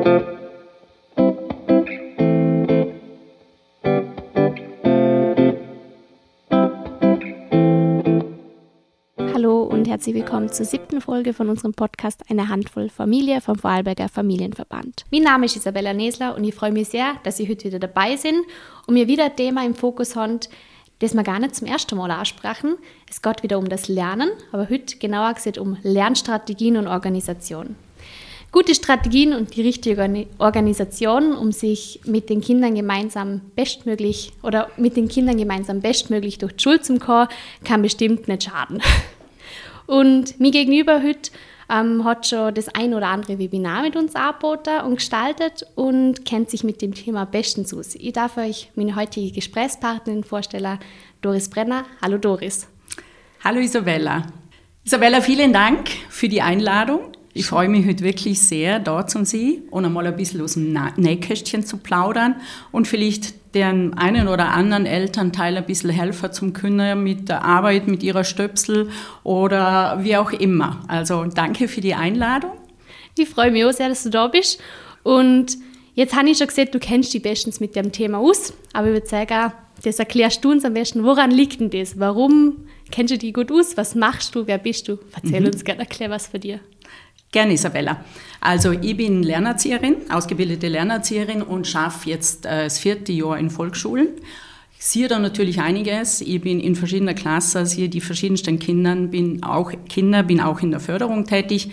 Hallo und herzlich willkommen zur siebten Folge von unserem Podcast Eine Handvoll Familie vom Vorarlberger Familienverband. Mein Name ist Isabella Nesler und ich freue mich sehr, dass Sie heute wieder dabei sind und mir wieder ein Thema im Fokus haben, das wir gar nicht zum ersten Mal ansprachen. Es geht wieder um das Lernen, aber heute genauer gesagt um Lernstrategien und Organisation. Gute Strategien und die richtige Organisation, um sich mit den Kindern gemeinsam bestmöglich oder mit den Kindern gemeinsam bestmöglich durch die Schule zu kommen, kann bestimmt nicht schaden. Und mir gegenüber heute ähm, hat schon das ein oder andere Webinar mit uns angeboten und gestaltet und kennt sich mit dem Thema bestens aus. Ich darf euch meine heutige Gesprächspartnerin vorstellen, Doris Brenner. Hallo Doris. Hallo Isabella. Isabella, vielen Dank für die Einladung. Ich freue mich heute wirklich sehr, da zu sein und einmal ein bisschen aus dem Nähkästchen zu plaudern und vielleicht den einen oder anderen Elternteil ein bisschen helfen zum können mit der Arbeit, mit ihrer Stöpsel oder wie auch immer. Also danke für die Einladung. Ich freue mich auch sehr, dass du da bist. Und jetzt habe ich schon gesehen, du kennst dich bestens mit dem Thema aus, aber ich würde sagen, das erklärst du uns am besten. Woran liegt denn das? Warum kennst du dich gut aus? Was machst du? Wer bist du? Erzähl mhm. uns gerne, erklär was von dir. Gerne, Isabella. Also ich bin Lernerzieherin, ausgebildete Lernerzieherin und schaffe jetzt äh, das vierte Jahr in Volksschulen. Ich sehe da natürlich einiges. Ich bin in verschiedener Klasse, sehe die verschiedensten Kinder, bin auch Kinder, bin auch in der Förderung tätig.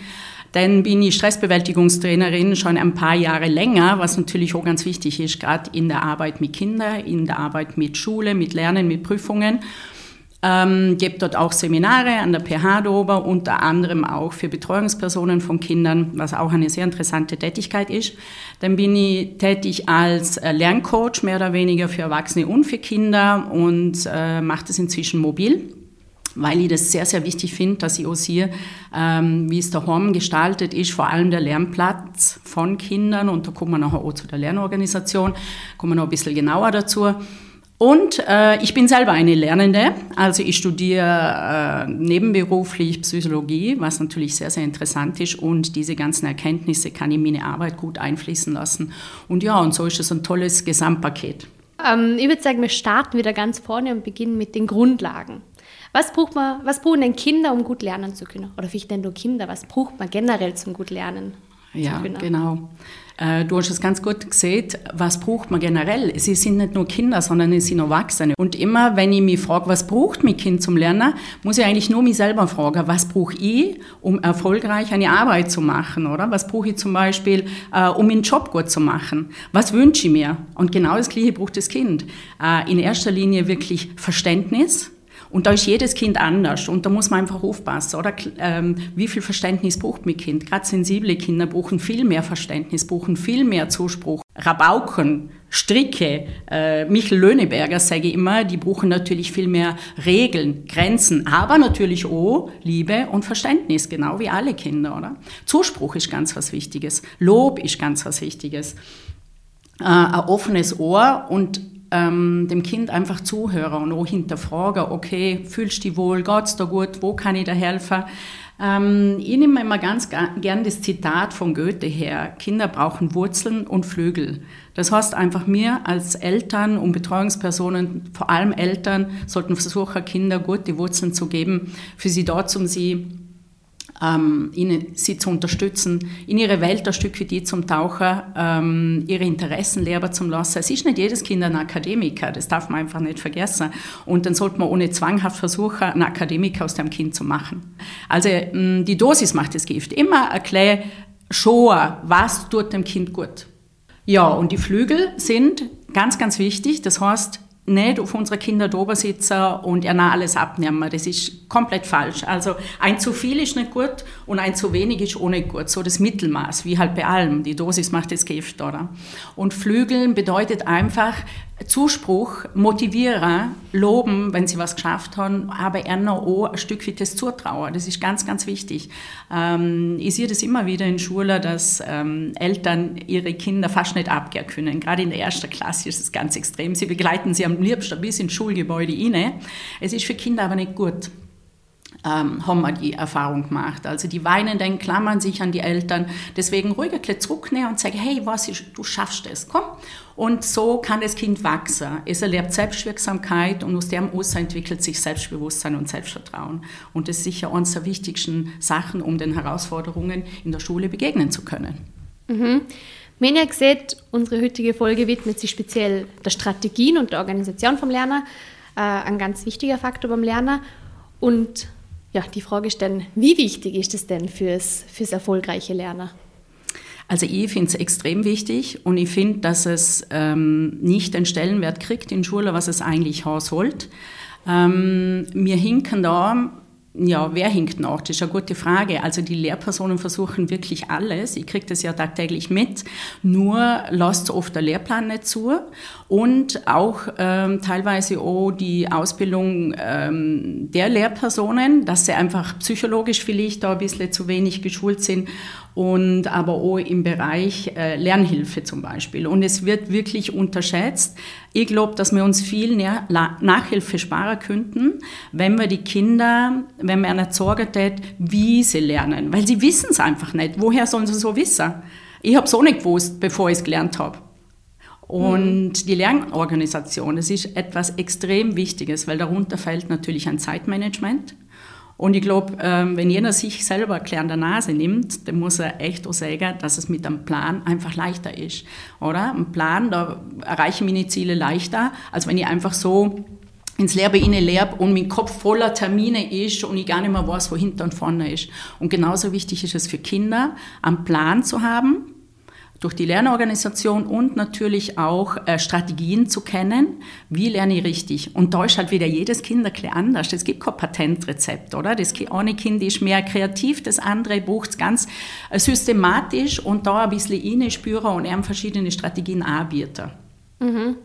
Dann bin ich Stressbewältigungstrainerin schon ein paar Jahre länger, was natürlich auch ganz wichtig ist, gerade in der Arbeit mit Kindern, in der Arbeit mit Schule, mit Lernen, mit Prüfungen. Ähm, gebe dort auch Seminare an der PH Dober, unter anderem auch für Betreuungspersonen von Kindern, was auch eine sehr interessante Tätigkeit ist. Dann bin ich tätig als äh, Lerncoach, mehr oder weniger für Erwachsene und für Kinder und äh, mache das inzwischen mobil weil ich das sehr, sehr wichtig finde, dass ich auch sehe, ähm, wie es daheim gestaltet ist, vor allem der Lernplatz von Kindern. Und da kommen wir nachher auch zu der Lernorganisation, kommen wir noch ein bisschen genauer dazu. Und äh, ich bin selber eine Lernende, also ich studiere äh, nebenberuflich Psychologie, was natürlich sehr, sehr interessant ist und diese ganzen Erkenntnisse kann ich in meine Arbeit gut einfließen lassen. Und ja, und so ist es ein tolles Gesamtpaket. Ähm, ich würde sagen, wir starten wieder ganz vorne und beginnen mit den Grundlagen. Was braucht man, was brauchen denn Kinder, um gut lernen zu können? Oder vielleicht nicht nur Kinder, was braucht man generell zum gut lernen? Ja, genau. Äh, du hast es ganz gut gesehen, was braucht man generell? Sie sind nicht nur Kinder, sondern sie sind Erwachsene. Und immer, wenn ich mich frage, was braucht mein Kind zum Lernen, muss ich eigentlich nur mich selber fragen, was brauche ich, um erfolgreich eine Arbeit zu machen, oder? Was brauche ich zum Beispiel, äh, um meinen Job gut zu machen? Was wünsche ich mir? Und genau das Gleiche braucht das Kind. Äh, in erster Linie wirklich Verständnis, und da ist jedes Kind anders und da muss man einfach aufpassen, oder? Ähm, wie viel Verständnis braucht mein Kind? Gerade sensible Kinder brauchen viel mehr Verständnis, brauchen viel mehr Zuspruch. Rabauken, Stricke, äh, Michel Löhneberger sage ich immer, die brauchen natürlich viel mehr Regeln, Grenzen, aber natürlich auch Liebe und Verständnis, genau wie alle Kinder, oder? Zuspruch ist ganz was Wichtiges, Lob ist ganz was Wichtiges, äh, ein offenes Ohr und ähm, dem Kind einfach zuhören und auch hinterfragen, okay, fühlst du dich wohl, geht's da gut, wo kann ich da helfen? Ähm, ich nehme immer ganz gern das Zitat von Goethe her, Kinder brauchen Wurzeln und Flügel. Das heißt einfach, wir als Eltern und Betreuungspersonen, vor allem Eltern, sollten versuchen, Kinder gute Wurzeln zu geben, für sie dort, um sie ähm, ihnen, sie zu unterstützen, in ihre Welt ein Stück wie die zum Tauchen, ähm, ihre Interessen lehrbar zu lassen. Es ist nicht jedes Kind ein Akademiker, das darf man einfach nicht vergessen. Und dann sollte man ohne zwanghaft versuchen, einen Akademiker aus dem Kind zu machen. Also mh, die Dosis macht das Gift. Immer erklären, schauen, was tut dem Kind gut. Ja, und die Flügel sind ganz, ganz wichtig. Das heißt, nicht auf unsere Kinder drüber sitzen und ihnen alles abnehmen. Das ist komplett falsch. Also ein zu viel ist nicht gut und ein zu wenig ist nicht gut. So das Mittelmaß, wie halt bei allem. Die Dosis macht das Gift, oder? Und Flügeln bedeutet einfach, Zuspruch, motivieren, loben, wenn sie was geschafft haben, aber ihnen auch ein Stück weit das zutrauen. Das ist ganz, ganz wichtig. Ähm, ich sehe das immer wieder in Schulen, dass ähm, Eltern ihre Kinder fast nicht abgehen können. Gerade in der ersten Klasse ist es ganz extrem. Sie begleiten sie am liebsten bis ins Schulgebäude rein. Es ist für Kinder aber nicht gut. ähm, haben wir die Erfahrung gemacht. Also die Weinenden klammern sich an die Eltern. Deswegen ruhig ein bisschen zurücknehmen und sagen, hey, was ist, du schaffst es, komm. Und so kann das Kind wachsen. Es erlebt Selbstwirksamkeit und aus dem aus entwickelt sich Selbstbewusstsein und Selbstvertrauen. Und das ist sicher eines der wichtigsten Sachen, um den Herausforderungen in der Schule begegnen zu können. Mhm. Wenn ihr seht, unsere heutige Folge widmet sich speziell der Strategien und der Organisation vom Lerner, äh, ein ganz wichtiger Faktor beim Lerner. Und ja, die Frage ist dann, wie wichtig ist es denn fürs, fürs erfolgreiche Lernen? Also ich finde es extrem wichtig und ich finde, dass es ähm, nicht den Stellenwert kriegt in Schule, was es eigentlich haben sollte. Ähm, wir hinken da ja, wer hinkt nach? Das ist eine gute Frage. Also die Lehrpersonen versuchen wirklich alles. Ich kriege das ja tagtäglich mit. Nur lasst oft der Lehrplan nicht zu. Und auch ähm, teilweise auch die Ausbildung ähm, der Lehrpersonen, dass sie einfach psychologisch vielleicht da ein bisschen zu wenig geschult sind und aber auch im Bereich äh, Lernhilfe zum Beispiel. Und es wird wirklich unterschätzt. Ich glaube, dass wir uns viel mehr Nachhilfe sparen könnten, wenn wir die Kinder, wenn wir ihnen sagen wie sie lernen. Weil sie wissen es einfach nicht. Woher sollen sie so wissen? Ich habe es auch nicht gewusst, bevor ich es gelernt habe. Und mhm. die Lernorganisation, das ist etwas extrem Wichtiges, weil darunter fällt natürlich ein Zeitmanagement. Und ich glaube, ähm, wenn jeder sich selber klar an der Nase nimmt, dann muss er echt auch sagen, dass es mit einem Plan einfach leichter ist. Oder? Ein Plan, da erreiche ich meine Ziele leichter, als wenn ich einfach so ins Lehre inne lebe und mein Kopf voller Termine ist und ich gar nicht mehr weiß, wo hinten und vorne ist. Und genauso wichtig ist es für Kinder, einen Plan zu haben, durch die Lernorganisation und natürlich auch äh, Strategien zu kennen, wie lerne ich richtig. Und da ist halt wieder jedes Kind ein bisschen anders. Es gibt kein Patentrezept, oder? Das eine Kind ist mehr kreativ, das andere braucht es ganz äh, systematisch und da ein bisschen reinspüren und eben verschiedene Strategien anbieten. Mhm.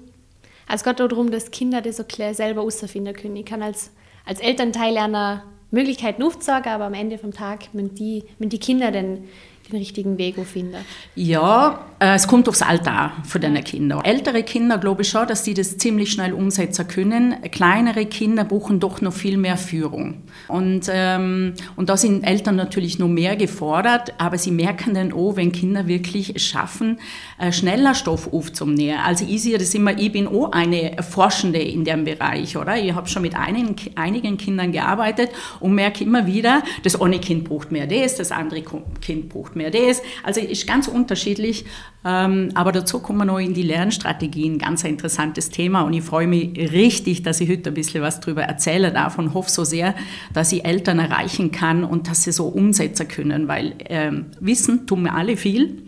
Also es geht auch darum, dass Kinder das so klar selber herausfinden können. Ich kann als, als Elternteil einer Möglichkeiten aufzeigen, aber am Ende vom Tag müssen die, müssen die Kinder dann den richtigen Weg finden? Ja, äh, es kommt aufs Alter von den Kindern. Ältere Kinder glaube ich schon, dass die das ziemlich schnell umsetzen können. Kleinere Kinder brauchen doch noch viel mehr Führung. Und, ähm, und da sind Eltern natürlich noch mehr gefordert, aber sie merken dann auch, wenn Kinder wirklich es schaffen, äh, schneller Stoff aufzunehmen. Also ich sehe das immer, ich bin auch eine Forschende in dem Bereich, oder? Ich habe schon mit einigen, einigen Kindern gearbeitet und merke immer wieder, das eine Kind braucht mehr das, das andere Kind braucht mehr das. Also ist ganz unterschiedlich. Ähm, aber dazu kommen wir noch in die Lernstrategien. Ganz ein interessantes Thema. Und ich freue mich richtig, dass ich heute ein bisschen was darüber erzählen darf und hoffe so sehr, dass ich Eltern erreichen kann und dass sie so umsetzen können. Weil ähm, Wissen tun wir alle viel.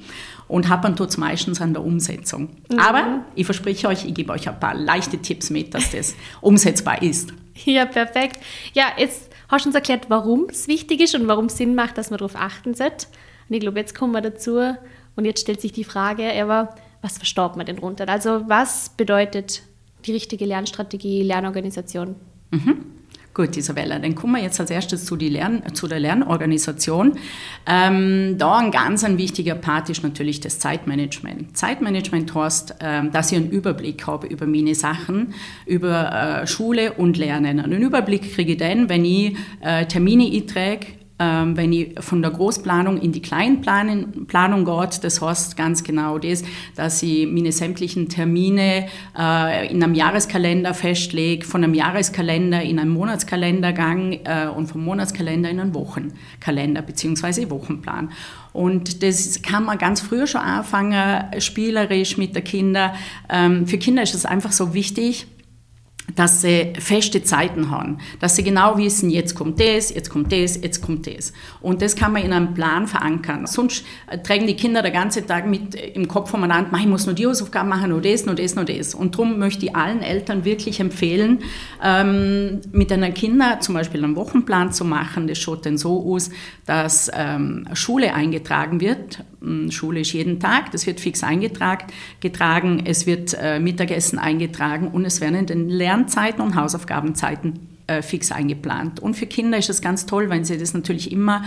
Und hapern tut es meistens an der Umsetzung. Mhm. Aber ich verspreche euch, ich gebe euch ein paar leichte Tipps mit, dass das umsetzbar ist. Ja, perfekt. Ja, jetzt hast du uns erklärt, warum es wichtig ist und warum es Sinn macht, dass man darauf achten sollte. Und ich glaube, jetzt kommen wir dazu und jetzt stellt sich die Frage, aber was verstaut man denn drunter? Also was bedeutet die richtige Lernstrategie, Lernorganisation? Mhm. Gut, Isabella, dann kommen wir jetzt als erstes zu, Lern, zu der Lernorganisation. Ähm, da ein ganz ein wichtiger Part ist natürlich das Zeitmanagement. Zeitmanagement heißt, ähm, dass ich einen Überblick habe über meine Sachen, über äh, Schule und Lernen. Einen Überblick kriege ich dann, wenn ich äh, Termine eintrage, ähm, wenn ich von der Großplanung in die Kleinplanung geht, das heißt ganz genau das, dass ich meine sämtlichen Termine äh, in einem Jahreskalender festlege, von einem Jahreskalender in einen Monatskalendergang äh, und vom Monatskalender in einen Wochenkalender bzw. Wochenplan. Und das kann man ganz früh schon anfangen, spielerisch mit den Kindern. Ähm, für Kinder ist es einfach so wichtig, dass sie feste Zeiten haben, dass sie genau wissen, jetzt kommt das, jetzt kommt das, jetzt kommt das. Und das kann man in einem Plan verankern. Sonst äh, tragen die Kinder den ganzen Tag mit äh, im Kopf voneinander, ich muss nur die Hausaufgaben machen, nur das, nur das, nur das. Und darum möchte ich allen Eltern wirklich empfehlen, ähm, mit einer Kinder zum Beispiel einen Wochenplan zu machen. Das schaut dann so aus, dass ähm, Schule eingetragen wird. Hm, Schule ist jeden Tag, das wird fix eingetragen. Getragen, es wird äh, Mittagessen eingetragen und es werden in den Lern Lernzeiten und Hausaufgabenzeiten äh, fix eingeplant. Und für Kinder ist es ganz toll, wenn sie das natürlich immer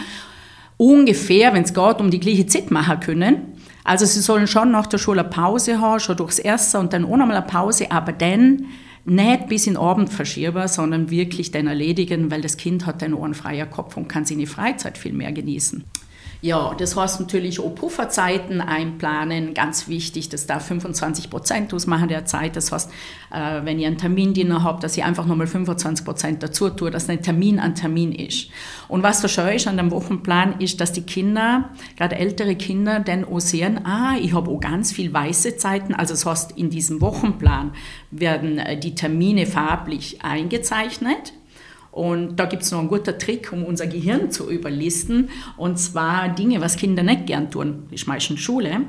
ungefähr, wenn es geht, um die gleiche Zeit machen können. Also sie sollen schon nach der Schule eine Pause haben, schon durchs Erste und dann auch nochmal eine Pause, aber dann nicht bis in den Abend verschieben, sondern wirklich dann erledigen, weil das Kind hat dann einen freien Kopf und kann seine Freizeit viel mehr genießen. Ja, das heißt natürlich auch Pufferzeiten einplanen, ganz wichtig, das darf 25 Prozent ausmachen der Zeit. Das heißt, äh, wenn ihr einen Termindiener habt, dass ihr einfach nochmal 25 Prozent dazu tut, dass ein Termin an Termin ist. Und was so schön ist an dem Wochenplan, ist, dass die Kinder, gerade ältere Kinder, dann auch sehen, ah, ich habe auch ganz viel weiße Zeiten. Also das heißt, in diesem Wochenplan werden äh, die Termine farblich eingezeichnet und da gibt es noch einen guten Trick, um unser Gehirn zu überlisten. Und zwar Dinge, was Kinder nicht gern tun, ist meistens Schule.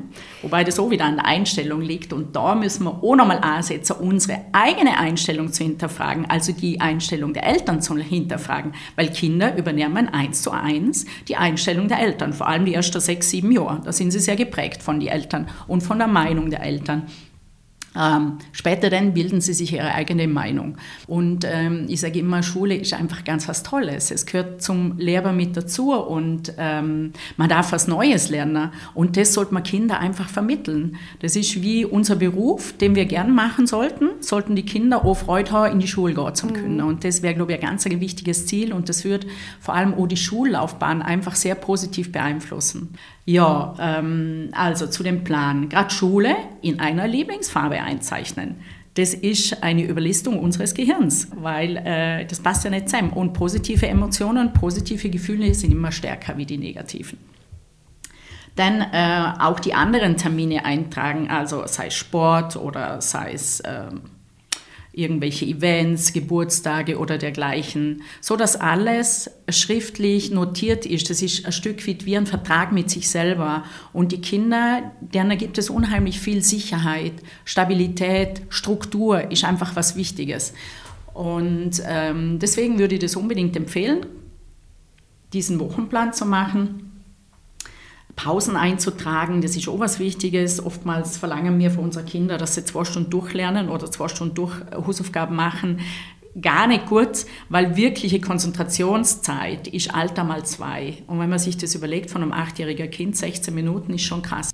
Wobei das auch wieder an der Einstellung liegt. Und da müssen wir auch nochmal ansetzen, unsere eigene Einstellung zu hinterfragen, also die Einstellung der Eltern zu hinterfragen. Weil Kinder übernehmen eins zu eins die Einstellung der Eltern, vor allem die ersten sechs, sieben Jahre. Da sind sie sehr geprägt von den Eltern und von der Meinung der Eltern. Ähm, später dann bilden sie sich ihre eigene Meinung. Und ähm, ich sage immer, Schule ist einfach ganz was Tolles. Es gehört zum Lehrer mit dazu und ähm, man darf was Neues lernen. Und das sollte man Kinder einfach vermitteln. Das ist wie unser Beruf, den wir gern machen sollten, sollten die Kinder auch Freude haben, in die Schule gehen zu können. Mhm. Und das wäre, glaube ich, ein ganz wichtiges Ziel und das wird vor allem auch die Schullaufbahn einfach sehr positiv beeinflussen. Ja, ähm, also zu dem Plan. Gerade Schule in einer Lieblingsfarbe einzeichnen. Das ist eine Überlistung unseres Gehirns, weil äh, das passt ja nicht zusammen. Und positive Emotionen, positive Gefühle sind immer stärker wie die negativen. Dann äh, auch die anderen Termine eintragen, also sei es Sport oder sei es... Äh, irgendwelche Events, Geburtstage oder dergleichen, so dass alles schriftlich notiert ist. Das ist ein Stück weit wie ein Vertrag mit sich selber. Und die Kinder, denen gibt es unheimlich viel Sicherheit, Stabilität, Struktur ist einfach was Wichtiges. Und ähm, deswegen würde ich das unbedingt empfehlen, diesen Wochenplan zu machen Pausen einzutragen, das ist auch was Wichtiges. Oftmals verlangen wir von unseren Kindern, dass sie zwei Stunden durchlernen oder zwei Stunden durch Hausaufgaben machen. Gar nicht gut, weil wirkliche Konzentrationszeit ist Alter mal zwei. Und wenn man sich das überlegt von einem achtjährigen Kind, 16 Minuten ist schon krass.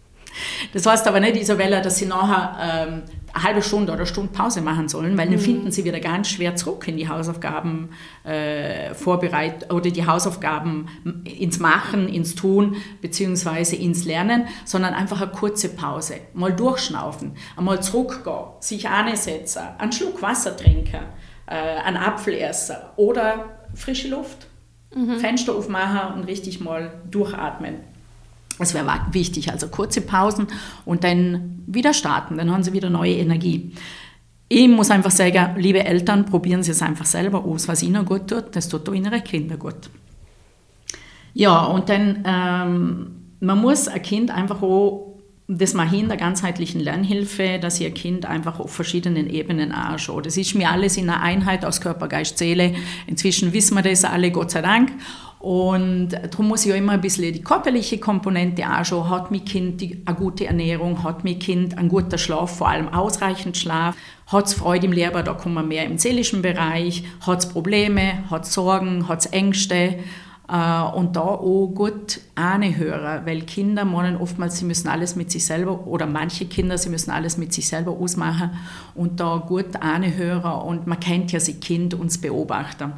Das heißt aber nicht, Isabella, dass sie nachher ähm, halbe Stunde oder eine Stunde Pause machen sollen, weil dann mhm. finden sie wieder ganz schwer zurück in die Hausaufgaben äh, vorbereitet oder die Hausaufgaben ins Machen, ins Tun beziehungsweise ins Lernen, sondern einfach eine kurze Pause. Mal durchschnaufen, einmal zurückgehen, sich ansetzen, einen Schluck Wasser trinken, äh, einen Apfel essen oder frische Luft. Mhm. Fenster aufmachen und richtig mal durchatmen. Das wäre wichtig, also kurze Pausen und dann wieder starten, dann haben sie wieder neue Energie. Ich muss einfach sagen, liebe Eltern, probieren Sie es einfach selber aus, was Ihnen gut tut, das tut auch Ihre Kinder gut. Ja, und dann, ähm, man muss ein Kind einfach auch das mache ich in der ganzheitlichen Lernhilfe, dass ihr Kind einfach auf verschiedenen Ebenen anschaut. Das ist mir alles in einer Einheit aus Körper, Geist, Seele. Inzwischen wissen wir das alle, Gott sei Dank. Und darum muss ich auch immer ein bisschen die körperliche Komponente anschauen. Hat mein Kind die, eine gute Ernährung? Hat mein Kind einen guten Schlaf, vor allem ausreichend Schlaf? Hat es Freude im Lehrer? Da kommen wir mehr im seelischen Bereich. Hat es Probleme? Hat es Sorgen? Hat es Ängste? Äh, und da auch gut anhören, weil Kinder meinen oftmals, sie müssen alles mit sich selber, oder manche Kinder, sie müssen alles mit sich selber ausmachen und da gut anhören und man kennt ja sie Kind uns beobachten.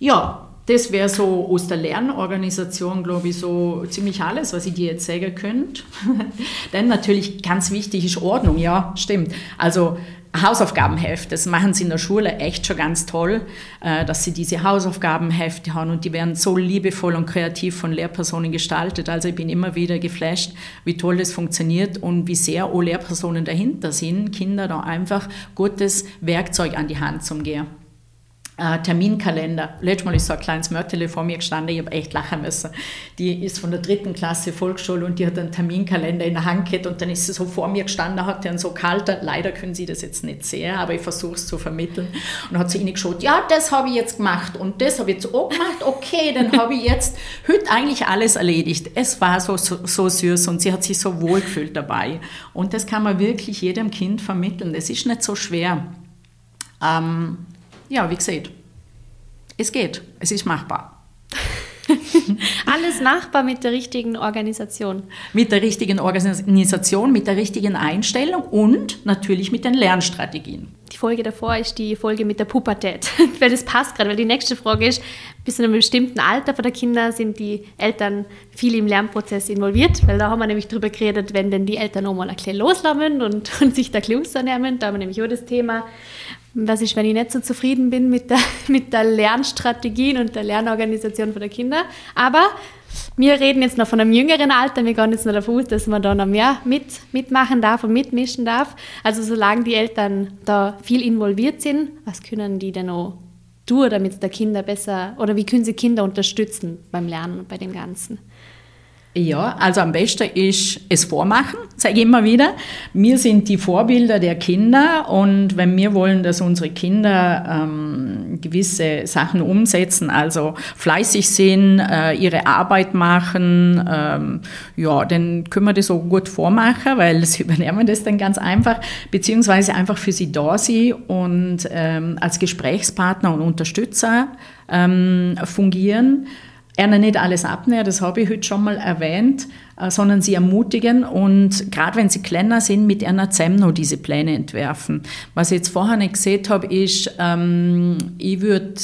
Ja, das wäre so aus der Lernorganisation, glaube ich, so ziemlich alles, was ich dir jetzt sagen könnte. Dann natürlich ganz wichtig ist Ordnung, ja, stimmt. Also Hausaufgabenheft, das machen sie in der Schule echt schon ganz toll, äh, dass sie diese Hausaufgabenhefte haben und die werden so liebevoll und kreativ von Lehrpersonen gestaltet. Also ich bin immer wieder geflasht, wie toll das funktioniert und wie sehr auch Lehrpersonen dahinter sind, Kinder da einfach gutes Werkzeug an die Hand zum Gehen Terminkalender. Letztes Mal ist so ein kleines Mörtel vor mir gestanden, ich habe echt lachen müssen. Die ist von der dritten Klasse Volksschule und die hat einen Terminkalender in der Hand gehabt und dann ist sie so vor mir gestanden, hat den so kalt, leider können Sie das jetzt nicht sehen, aber ich versuche es zu vermitteln. Und hat sie ihnen geschaut, ja, das habe ich jetzt gemacht und das habe ich jetzt auch gemacht, okay, dann habe ich jetzt heute eigentlich alles erledigt. Es war so, so, so süß und sie hat sich so wohl gefühlt dabei. Und das kann man wirklich jedem Kind vermitteln. Es ist nicht so schwer. Ähm, ja, wie gesagt, es geht, es ist machbar. Alles machbar mit der richtigen Organisation. Mit der richtigen Organisation, mit der richtigen Einstellung und natürlich mit den Lernstrategien. Die Folge davor ist die Folge mit der Pubertät, weil das passt gerade, weil die nächste Frage ist, bis zu einem bestimmten Alter der Kinder sind die Eltern viel im Lernprozess involviert, weil da haben wir nämlich drüber geredet, wenn denn die Eltern nochmal ein bisschen loslassen und, und sich da Klus nehmen, da haben wir nämlich auch das Thema, was ist, wenn ich nicht so zufrieden bin mit der, mit der Lernstrategien und der Lernorganisation der Kinder. Aber wir reden jetzt noch von einem jüngeren Alter, wir gehen jetzt noch davon aus, dass man da noch mehr mit, mitmachen darf und mitmischen darf. Also solange die Eltern da viel involviert sind, was können die denn auch tun, damit der Kinder besser, oder wie können sie Kinder unterstützen beim Lernen und bei dem Ganzen? Ja, also am besten ist es vormachen, sage ich immer wieder. Wir sind die Vorbilder der Kinder und wenn wir wollen, dass unsere Kinder ähm, gewisse Sachen umsetzen, also fleißig sind, äh, ihre Arbeit machen, ähm, ja, dann können wir das so gut vormachen, weil sie übernehmen das dann ganz einfach, beziehungsweise einfach für sie da sein und ähm, als Gesprächspartner und Unterstützer ähm, fungieren einer nicht alles abnehmen, das habe ich heute schon mal erwähnt, äh, sondern sie ermutigen und gerade wenn sie kleiner sind, mit einer Zemno diese Pläne entwerfen. Was ich jetzt vorher nicht gesehen habe, ist, ähm, ich würde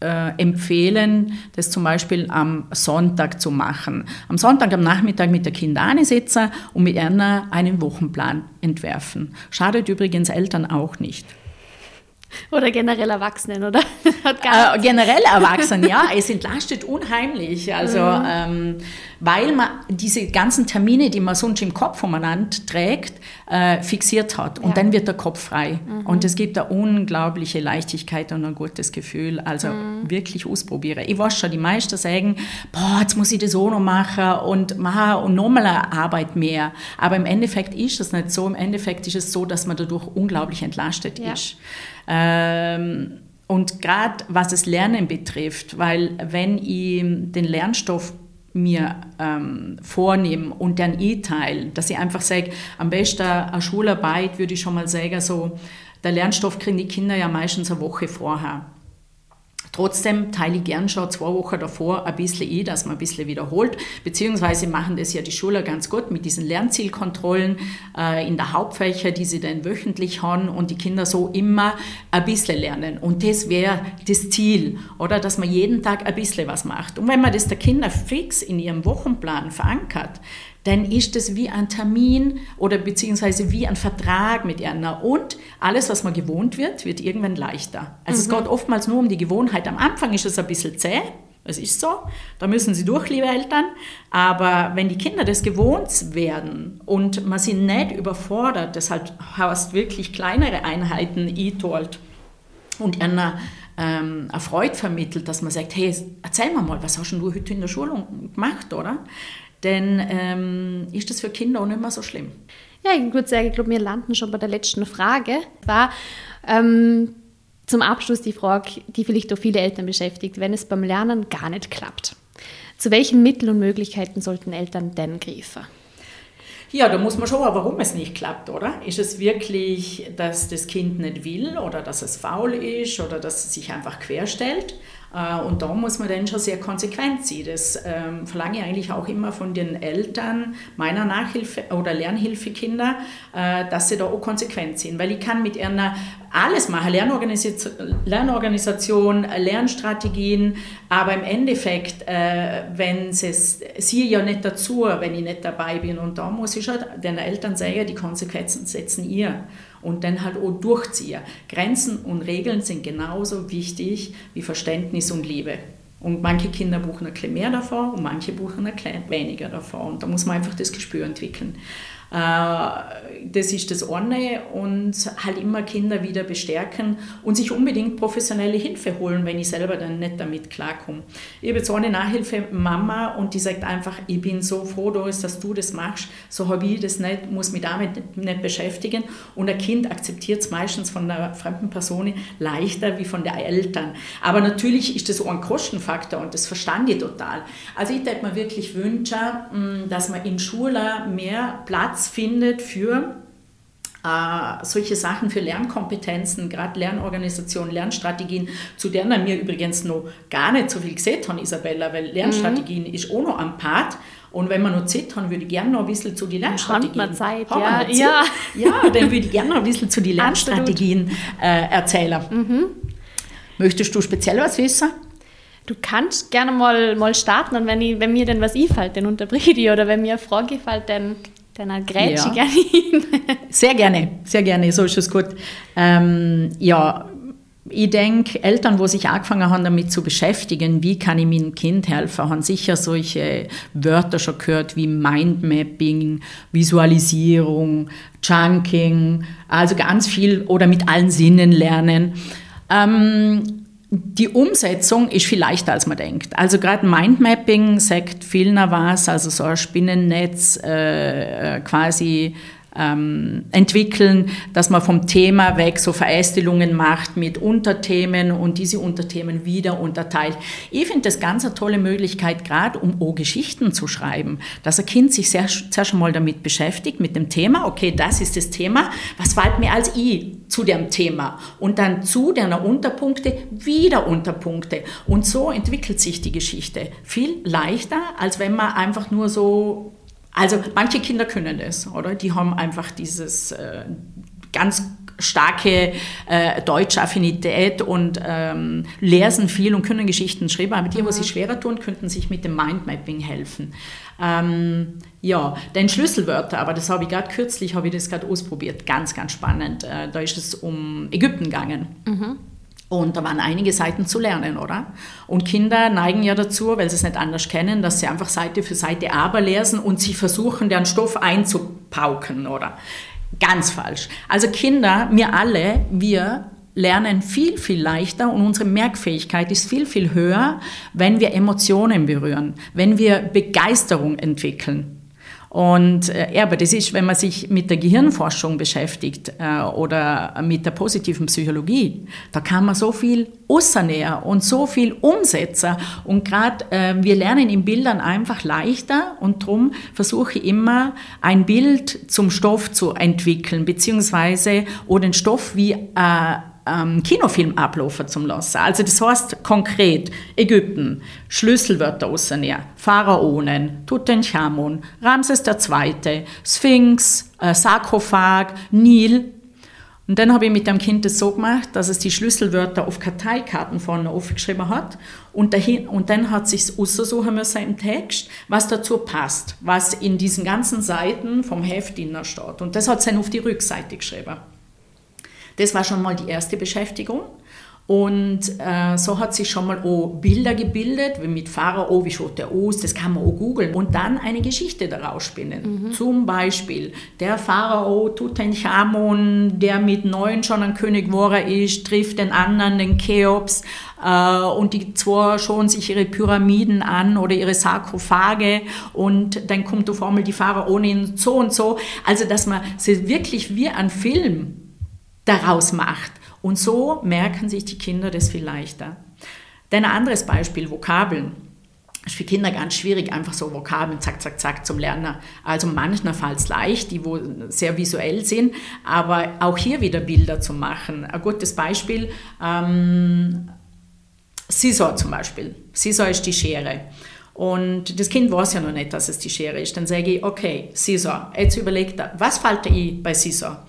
äh, empfehlen, das zum Beispiel am Sonntag zu machen. Am Sonntag am Nachmittag mit der Kinder sitzen und mit einer einen Wochenplan entwerfen. Schadet übrigens Eltern auch nicht. Oder generell Erwachsenen, oder? äh, generell Erwachsenen, ja. Es entlastet unheimlich. Also, mhm. ähm, weil man diese ganzen Termine, die man sonst im Kopf umeinander trägt, äh, fixiert hat. Und ja. dann wird der Kopf frei. Mhm. Und es gibt eine unglaubliche Leichtigkeit und ein gutes Gefühl. Also mhm. wirklich ausprobieren. Ich weiß schon, die meisten sagen, boah, jetzt muss ich das auch noch machen und machen und nochmal eine Arbeit mehr. Aber im Endeffekt ist es nicht so. Im Endeffekt ist es so, dass man dadurch unglaublich entlastet ja. ist. Ähm, und gerade was das Lernen betrifft, weil wenn ich den Lernstoff mir ähm, vornehme und dann E-Teil, dass ich einfach sage, am besten eine Schularbeit würde ich schon mal sagen, so, der Lernstoff kriegen die Kinder ja meistens eine Woche vorher. Trotzdem teile ich gern schon zwei Wochen davor ein bisschen ein, dass man ein bisschen wiederholt, beziehungsweise machen das ja die Schüler ganz gut mit diesen Lernzielkontrollen äh, in der Hauptfächer, die sie dann wöchentlich haben und die Kinder so immer ein bisschen lernen. Und das wäre das Ziel, oder? Dass man jeden Tag ein bisschen was macht. Und wenn man das der Kinder fix in ihrem Wochenplan verankert, dann ist es wie ein Termin oder beziehungsweise wie ein Vertrag mit einer. Und alles, was man gewohnt wird, wird irgendwann leichter. Also mhm. es geht oftmals nur um die Gewohnheit. Am Anfang ist es ein bisschen zäh, es ist so, da müssen sie durch, liebe Eltern. Aber wenn die Kinder das gewohnt werden und man sie nicht überfordert, das halt hast wirklich kleinere Einheiten e-tolt und einer ähm, eine Freude vermittelt, dass man sagt, hey, erzähl mir mal, was hast du heute in der Schule gemacht, oder? Dann ähm, ist das für Kinder auch nicht mehr so schlimm. Ja, ich würde sagen, ich glaube, wir landen schon bei der letzten Frage. War ähm, zum Abschluss die Frage, die vielleicht auch viele Eltern beschäftigt, wenn es beim Lernen gar nicht klappt. Zu welchen Mitteln und Möglichkeiten sollten Eltern denn greifen? Ja, da muss man schauen, warum es nicht klappt, oder? Ist es wirklich, dass das Kind nicht will oder dass es faul ist oder dass es sich einfach querstellt? Äh, und da muss man dann schon sehr konsequent sein. Das ähm, verlange ich eigentlich auch immer von den Eltern meiner Nachhilfe- oder Lernhilfekinder, äh, dass sie da auch konsequent sind. Weil ich kann mit einer alles machen, Lernorganisation, Lernorganisation Lernstrategien, aber im Endeffekt, äh, wenn sie sie ja nicht dazu, wenn ich nicht dabei bin. Und da muss ich halt den Eltern sagen, die Konsequenzen setzen ihr und dann halt auch durchziehen. Grenzen und Regeln sind genauso wichtig wie Verständnis und Liebe. Und manche Kinder buchen ein bisschen mehr davon und manche buchen ein bisschen weniger davon. Und da muss man einfach das Gespür entwickeln. Äh, das ist das eine und halt immer Kinder wieder bestärken und sich unbedingt professionelle Hilfe holen, wenn ich selber dann nicht damit klarkomme. Ich habe jetzt eine Nachhilfe-Mama und die sagt einfach, ich bin so froh, Doris, dass du das machst, so habe ich das nicht, muss mich damit nicht beschäftigen und ein Kind akzeptiert es meistens von einer fremden Person leichter wie von den Eltern. Aber natürlich ist das auch ein Kostenfaktor und das verstand ich total. Also ich würde mir wirklich wünschen, mm, dass man in Schulen mehr Platz findet für äh, solche Sachen für Lernkompetenzen, gerade Lernorganisation, Lernstrategien, zu denen wir übrigens noch gar nicht so viel gesehen haben, Isabella, weil Lernstrategien mhm. ist auch noch am Part. Und wenn wir noch Zeit haben, würde ich gerne noch ein bisschen zu den Lernstrategien. Haben wir Zeit, ja. Zeit? ja. Ja, dann würde ich gerne noch ein bisschen zu den Lernstrategien äh, erzählen. Mhm. Möchtest du speziell was wissen? Du kannst gerne mal, mal starten und wenn, ich, wenn mir dann was einfällt, dann unterbreche ich oder wenn mir eine Frage fällt, dann, dann grätsche ja. gerne Sehr gerne, sehr gerne, so ist es gut. Ähm, ja, ich denke, Eltern, wo sich angefangen haben, damit zu beschäftigen, wie kann ich meinem Kind helfen, haben sicher solche Wörter schon gehört wie Mindmapping, Visualisierung, Chunking, also ganz viel oder mit allen Sinnen lernen. Ähm, die Umsetzung ist viel leichter, als man denkt. Also gerade Mindmapping sagt vielen was, also so ein Spinnennetz äh, äh quasi ähm, entwickeln, dass man vom Thema weg so Verästelungen macht mit Unterthemen und diese Unterthemen wieder unterteilt. Ich finde das ganz eine tolle Möglichkeit, gerade um auch Geschichten zu schreiben, dass ein Kind sich sehr, zuerst mal damit beschäftigt, mit dem Thema, okay, das ist das Thema, was fällt mir als I zu dem Thema und dann zu deiner Unterpunkte wieder Unterpunkte und so entwickelt sich die Geschichte viel leichter, als wenn man einfach nur so also manche Kinder können das, oder? Die haben einfach dieses äh, ganz starke äh, deutsche Affinität und ähm, lesen viel und können Geschichten schreiben. Aber die, mhm. wo sie schwerer tun, könnten sich mit dem Mindmapping helfen. Ähm, ja, den Schlüsselwörter, aber das habe ich gerade kürzlich, habe ich das gerade ausprobiert. Ganz, ganz spannend. Äh, da ist es um Ägypten gegangen. Mhm. Und da waren einige Seiten zu lernen, oder? Und Kinder neigen ja dazu, weil sie es nicht anders kennen, dass sie einfach Seite für Seite aber lesen und sie versuchen, deren Stoff einzupauken, oder? Ganz falsch. Also Kinder, wir alle, wir lernen viel, viel leichter und unsere Merkfähigkeit ist viel, viel höher, wenn wir Emotionen berühren, wenn wir Begeisterung entwickeln. Und äh, ja, aber das ist, wenn man sich mit der Gehirnforschung beschäftigt äh, oder mit der positiven Psychologie, da kann man so viel außernäher und so viel umsetzen. Und gerade äh, wir lernen in Bildern einfach leichter und darum versuche ich immer ein Bild zum Stoff zu entwickeln, beziehungsweise oder den Stoff wie äh, ähm, Kinofilm ablaufen zu lassen. Also das heißt konkret Ägypten, Schlüsselwörter rausnehmen, Pharaonen, Tutanchamun, Ramses II., Sphinx, äh, Sarkophag, Nil. Und dann habe ich mit dem Kind das so gemacht, dass es die Schlüsselwörter auf Karteikarten vorne aufgeschrieben hat und, dahin, und dann hat sich aussuchen müssen im Text, was dazu passt, was in diesen ganzen Seiten vom Heft steht. Und das hat es dann auf die Rückseite geschrieben. Das war schon mal die erste Beschäftigung. Und äh, so hat sich schon mal auch Bilder gebildet, wie mit Pharao, wie schaut der aus, das kann man auch googeln. Und dann eine Geschichte daraus spinnen. Mhm. Zum Beispiel der Pharao Tutanchamun, der mit neun schon ein König geworden ist, trifft den anderen, den Cheops, äh, und die zwei schauen sich ihre Pyramiden an oder ihre Sarkophage und dann kommt auf einmal die Pharaonin so und so. Also, dass man sie wirklich wie ein Film daraus macht. Und so merken sich die Kinder das viel leichter. Denn ein anderes Beispiel, Vokabeln. Ist für Kinder ganz schwierig, einfach so Vokabeln zack, zack, zack zum Lernen. Also manchmal leicht, die wo sehr visuell sind, aber auch hier wieder Bilder zu machen. Ein gutes Beispiel, ähm, Scissor zum Beispiel. Scissor ist die Schere. Und das Kind weiß ja noch nicht, dass es die Schere ist. Dann sage ich, okay, Scissor. Jetzt überlegt er, was fällt ich bei Scissor?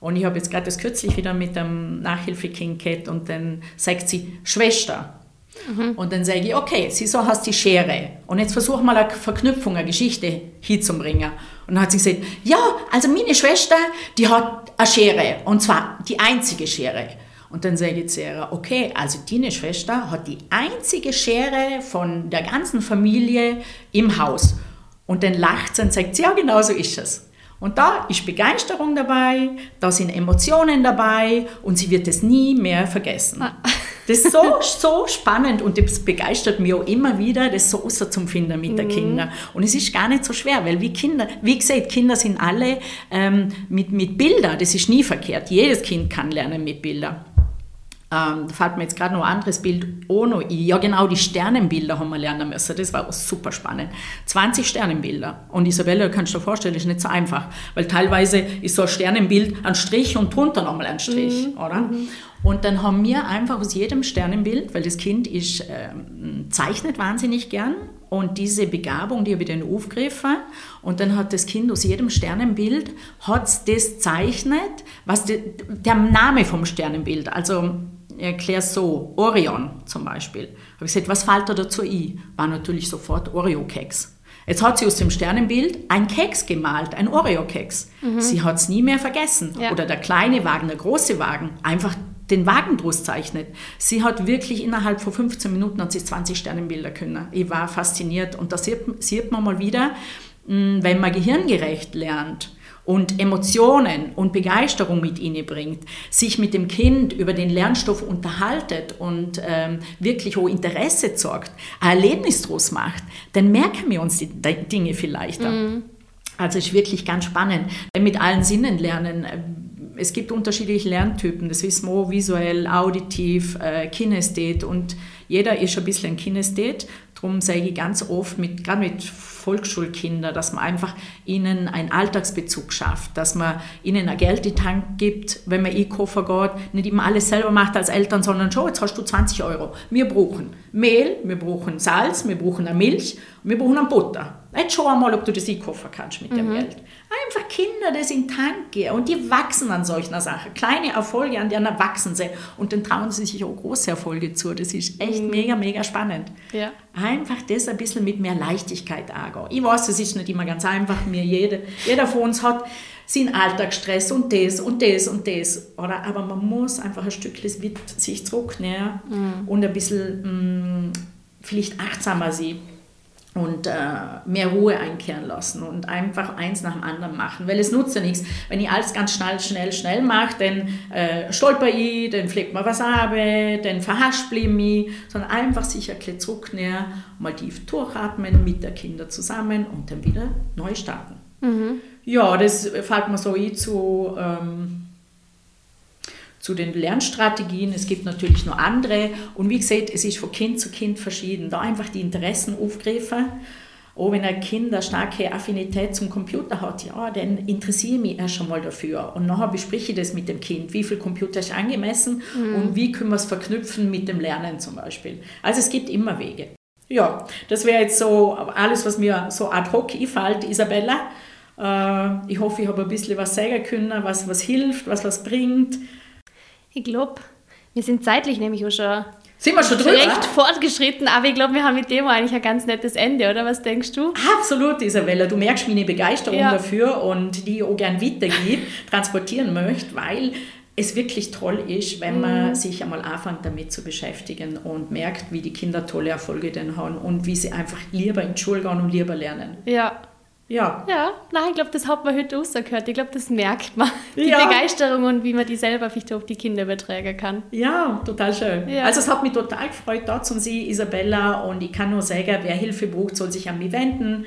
Und ich habe jetzt gerade das kürzlich wieder mit einem Nachhilfekind gehabt und dann sagt sie, Schwester. Mhm. Und dann sage ich, okay, sie so hast die Schere. Und jetzt versuch mal eine Verknüpfung, eine Geschichte hinzubringen. Und dann hat sie gesagt, ja, also meine Schwester, die hat eine Schere. Und zwar die einzige Schere. Und dann sage ich zu ihr, okay, also deine Schwester hat die einzige Schere von der ganzen Familie im Haus. Und dann lacht sie und sagt, ja, genau so ist es. Und da ist Begeisterung dabei, da sind Emotionen dabei und sie wird es nie mehr vergessen. Ah. Das ist so, so spannend und das begeistert mich auch immer wieder, das so zu finden mit den mhm. Kindern. Und es ist gar nicht so schwer, weil wie Kinder, wie gesagt, Kinder sind alle ähm, mit, mit Bildern, das ist nie verkehrt. Jedes Kind kann lernen mit Bildern. Ähm, da fällt mir jetzt gerade noch ein anderes Bild noch ein. Ja, genau, die Sternenbilder haben wir lernen müssen. Das war super spannend. 20 Sternenbilder. Und Isabella, kannst du dir vorstellen, ist nicht so einfach. Weil teilweise ist so ein Sternenbild ein Strich und drunter nochmal ein Strich, mhm. oder? Mhm. Und dann haben wir einfach aus jedem Sternenbild, weil das Kind ist, äh, zeichnet wahnsinnig gern und diese Begabung, die habe ich dann aufgegriffen und dann hat das Kind aus jedem Sternenbild hat das zeichnet, was die, der Name vom Sternenbild, also erkläre es so, Orion zum Beispiel. Habe ich gesagt, was fällt da dazu ein? War natürlich sofort Oreo-Keks. Jetzt hat sie aus dem Sternenbild ein Keks gemalt, ein Oreo-Keks. Mhm. Sie hat es nie mehr vergessen. Ja. Oder der kleine Wagen, der große Wagen. Einfach den Wagen draus zeichnet. Sie hat wirklich innerhalb von 15 Minuten hat sie 20 Sternenbilder können. Ich war fasziniert und da sieht, sieht man mal wieder, hm, wenn man gehirngerecht lernt und Emotionen und Begeisterung mit ihnen bringt, sich mit dem Kind über den Lernstoff unterhaltet und ähm, wirklich auch Interesse zeigt, ein Erlebnis draus macht, dann merken wir uns die Dinge viel leichter. Mhm. Also ist wirklich ganz spannend. Mit allen Sinnen lernen es gibt unterschiedliche Lerntypen, das wissen wir visuell, auditiv, äh, Kinesthet und jeder ist ein bisschen ein Kinesthet. Darum sage ich ganz oft, mit, gerade mit Volksschulkindern, dass man einfach ihnen einen Alltagsbezug schafft, dass man ihnen ein Geld in den Tank gibt, wenn man einkaufen geht, nicht immer alles selber macht als Eltern, sondern schon, jetzt hast du 20 Euro. Wir brauchen Mehl, wir brauchen Salz, wir brauchen eine Milch wir brauchen eine Butter. Jetzt schau einmal, ob du das einkaufen kannst mit mhm. dem Geld. Einfach Kinder das in den Tank gehen und die wachsen an solchen Sachen. Kleine Erfolge, an denen wachsen sie und dann trauen sie sich auch große Erfolge zu. Das ist echt mhm. mega, mega spannend. Ja. Einfach das ein bisschen mit mehr Leichtigkeit angehen. Ich weiß, es ist nicht immer ganz einfach. Mir jede, jeder von uns hat seinen Alltagsstress und das und das und das. Oder? Aber man muss einfach ein Stückchen sich zurücknehmen mhm. und ein bisschen mh, mm, vielleicht achtsamer sein und äh, mehr Ruhe einkehren lassen und einfach eins nach dem anderen machen, weil es nutzt ja nichts. Wenn ich alles ganz schnell, schnell, schnell mache, dann äh, stolper ich, dann fliegt mir was ab, dann verhaspel ich mich, sondern einfach sich ein bisschen zurücknehmen, mal tief durchatmen mit der Kinder zusammen und dann wieder neu starten. Mhm. Ja, das fällt mir so ein zu... Ähm, zu den Lernstrategien. Es gibt natürlich noch andere. Und wie gesagt, es ist von Kind zu Kind verschieden. Da einfach die Interessen aufgreifen. Auch wenn ein Kind eine starke Affinität zum Computer hat, ja, dann interessiere ich mich erst schon mal dafür. Und nachher bespreche ich das mit dem Kind. Wie viel Computer ist angemessen mhm. und wie können wir es verknüpfen mit dem Lernen zum Beispiel. Also es gibt immer Wege. Ja, das wäre jetzt so alles, was mir so ad hoc einfällt, Isabella. Äh, ich hoffe, ich habe ein bisschen was sagen können, was, was hilft, was was bringt. Ich glaube, wir sind zeitlich nämlich auch schon, sind wir schon drüber? recht fortgeschritten, aber ich glaube, wir haben mit dem eigentlich ein ganz nettes Ende, oder was denkst du? Absolut, Isabella. Du merkst meine Begeisterung ja. dafür und die ich auch gerne weitergebe, transportieren möchte, weil es wirklich toll ist, wenn man mhm. sich einmal anfängt damit zu beschäftigen und merkt, wie die Kinder tolle Erfolge denn haben und wie sie einfach lieber in die Schule gehen und lieber lernen. Ja, ja. Ja, nein, ich glaube, das hat man heute rausgehört. Ich glaube, das merkt man. Die ja. Begeisterung und wie man die selber vielleicht auf die Kinder übertragen kann. Ja, total schön. Ja. Also es hat mich total gefreut, dort zu Sie, Isabella. Und ich kann nur sagen, wer Hilfe braucht, soll sich an mich wenden.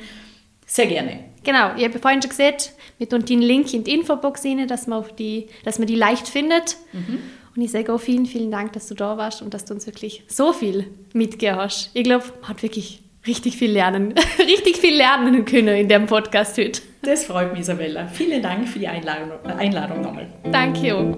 Sehr gerne. Genau, ich habe vorhin schon gesagt, wir tun den Link in die Infobox rein, dass man, auf die, dass man die leicht findet. Mhm. Und ich sage auch vielen, vielen Dank, dass du da warst und dass du uns wirklich so viel mitgegeben hast. Ich glaube, man hat wirklich richtig viel lernen, richtig viel lernen können in dem Podcast heute. Das freut mich, Isabella. Vielen Dank für die Einladung, Einladung nochmal. Danke. Auch.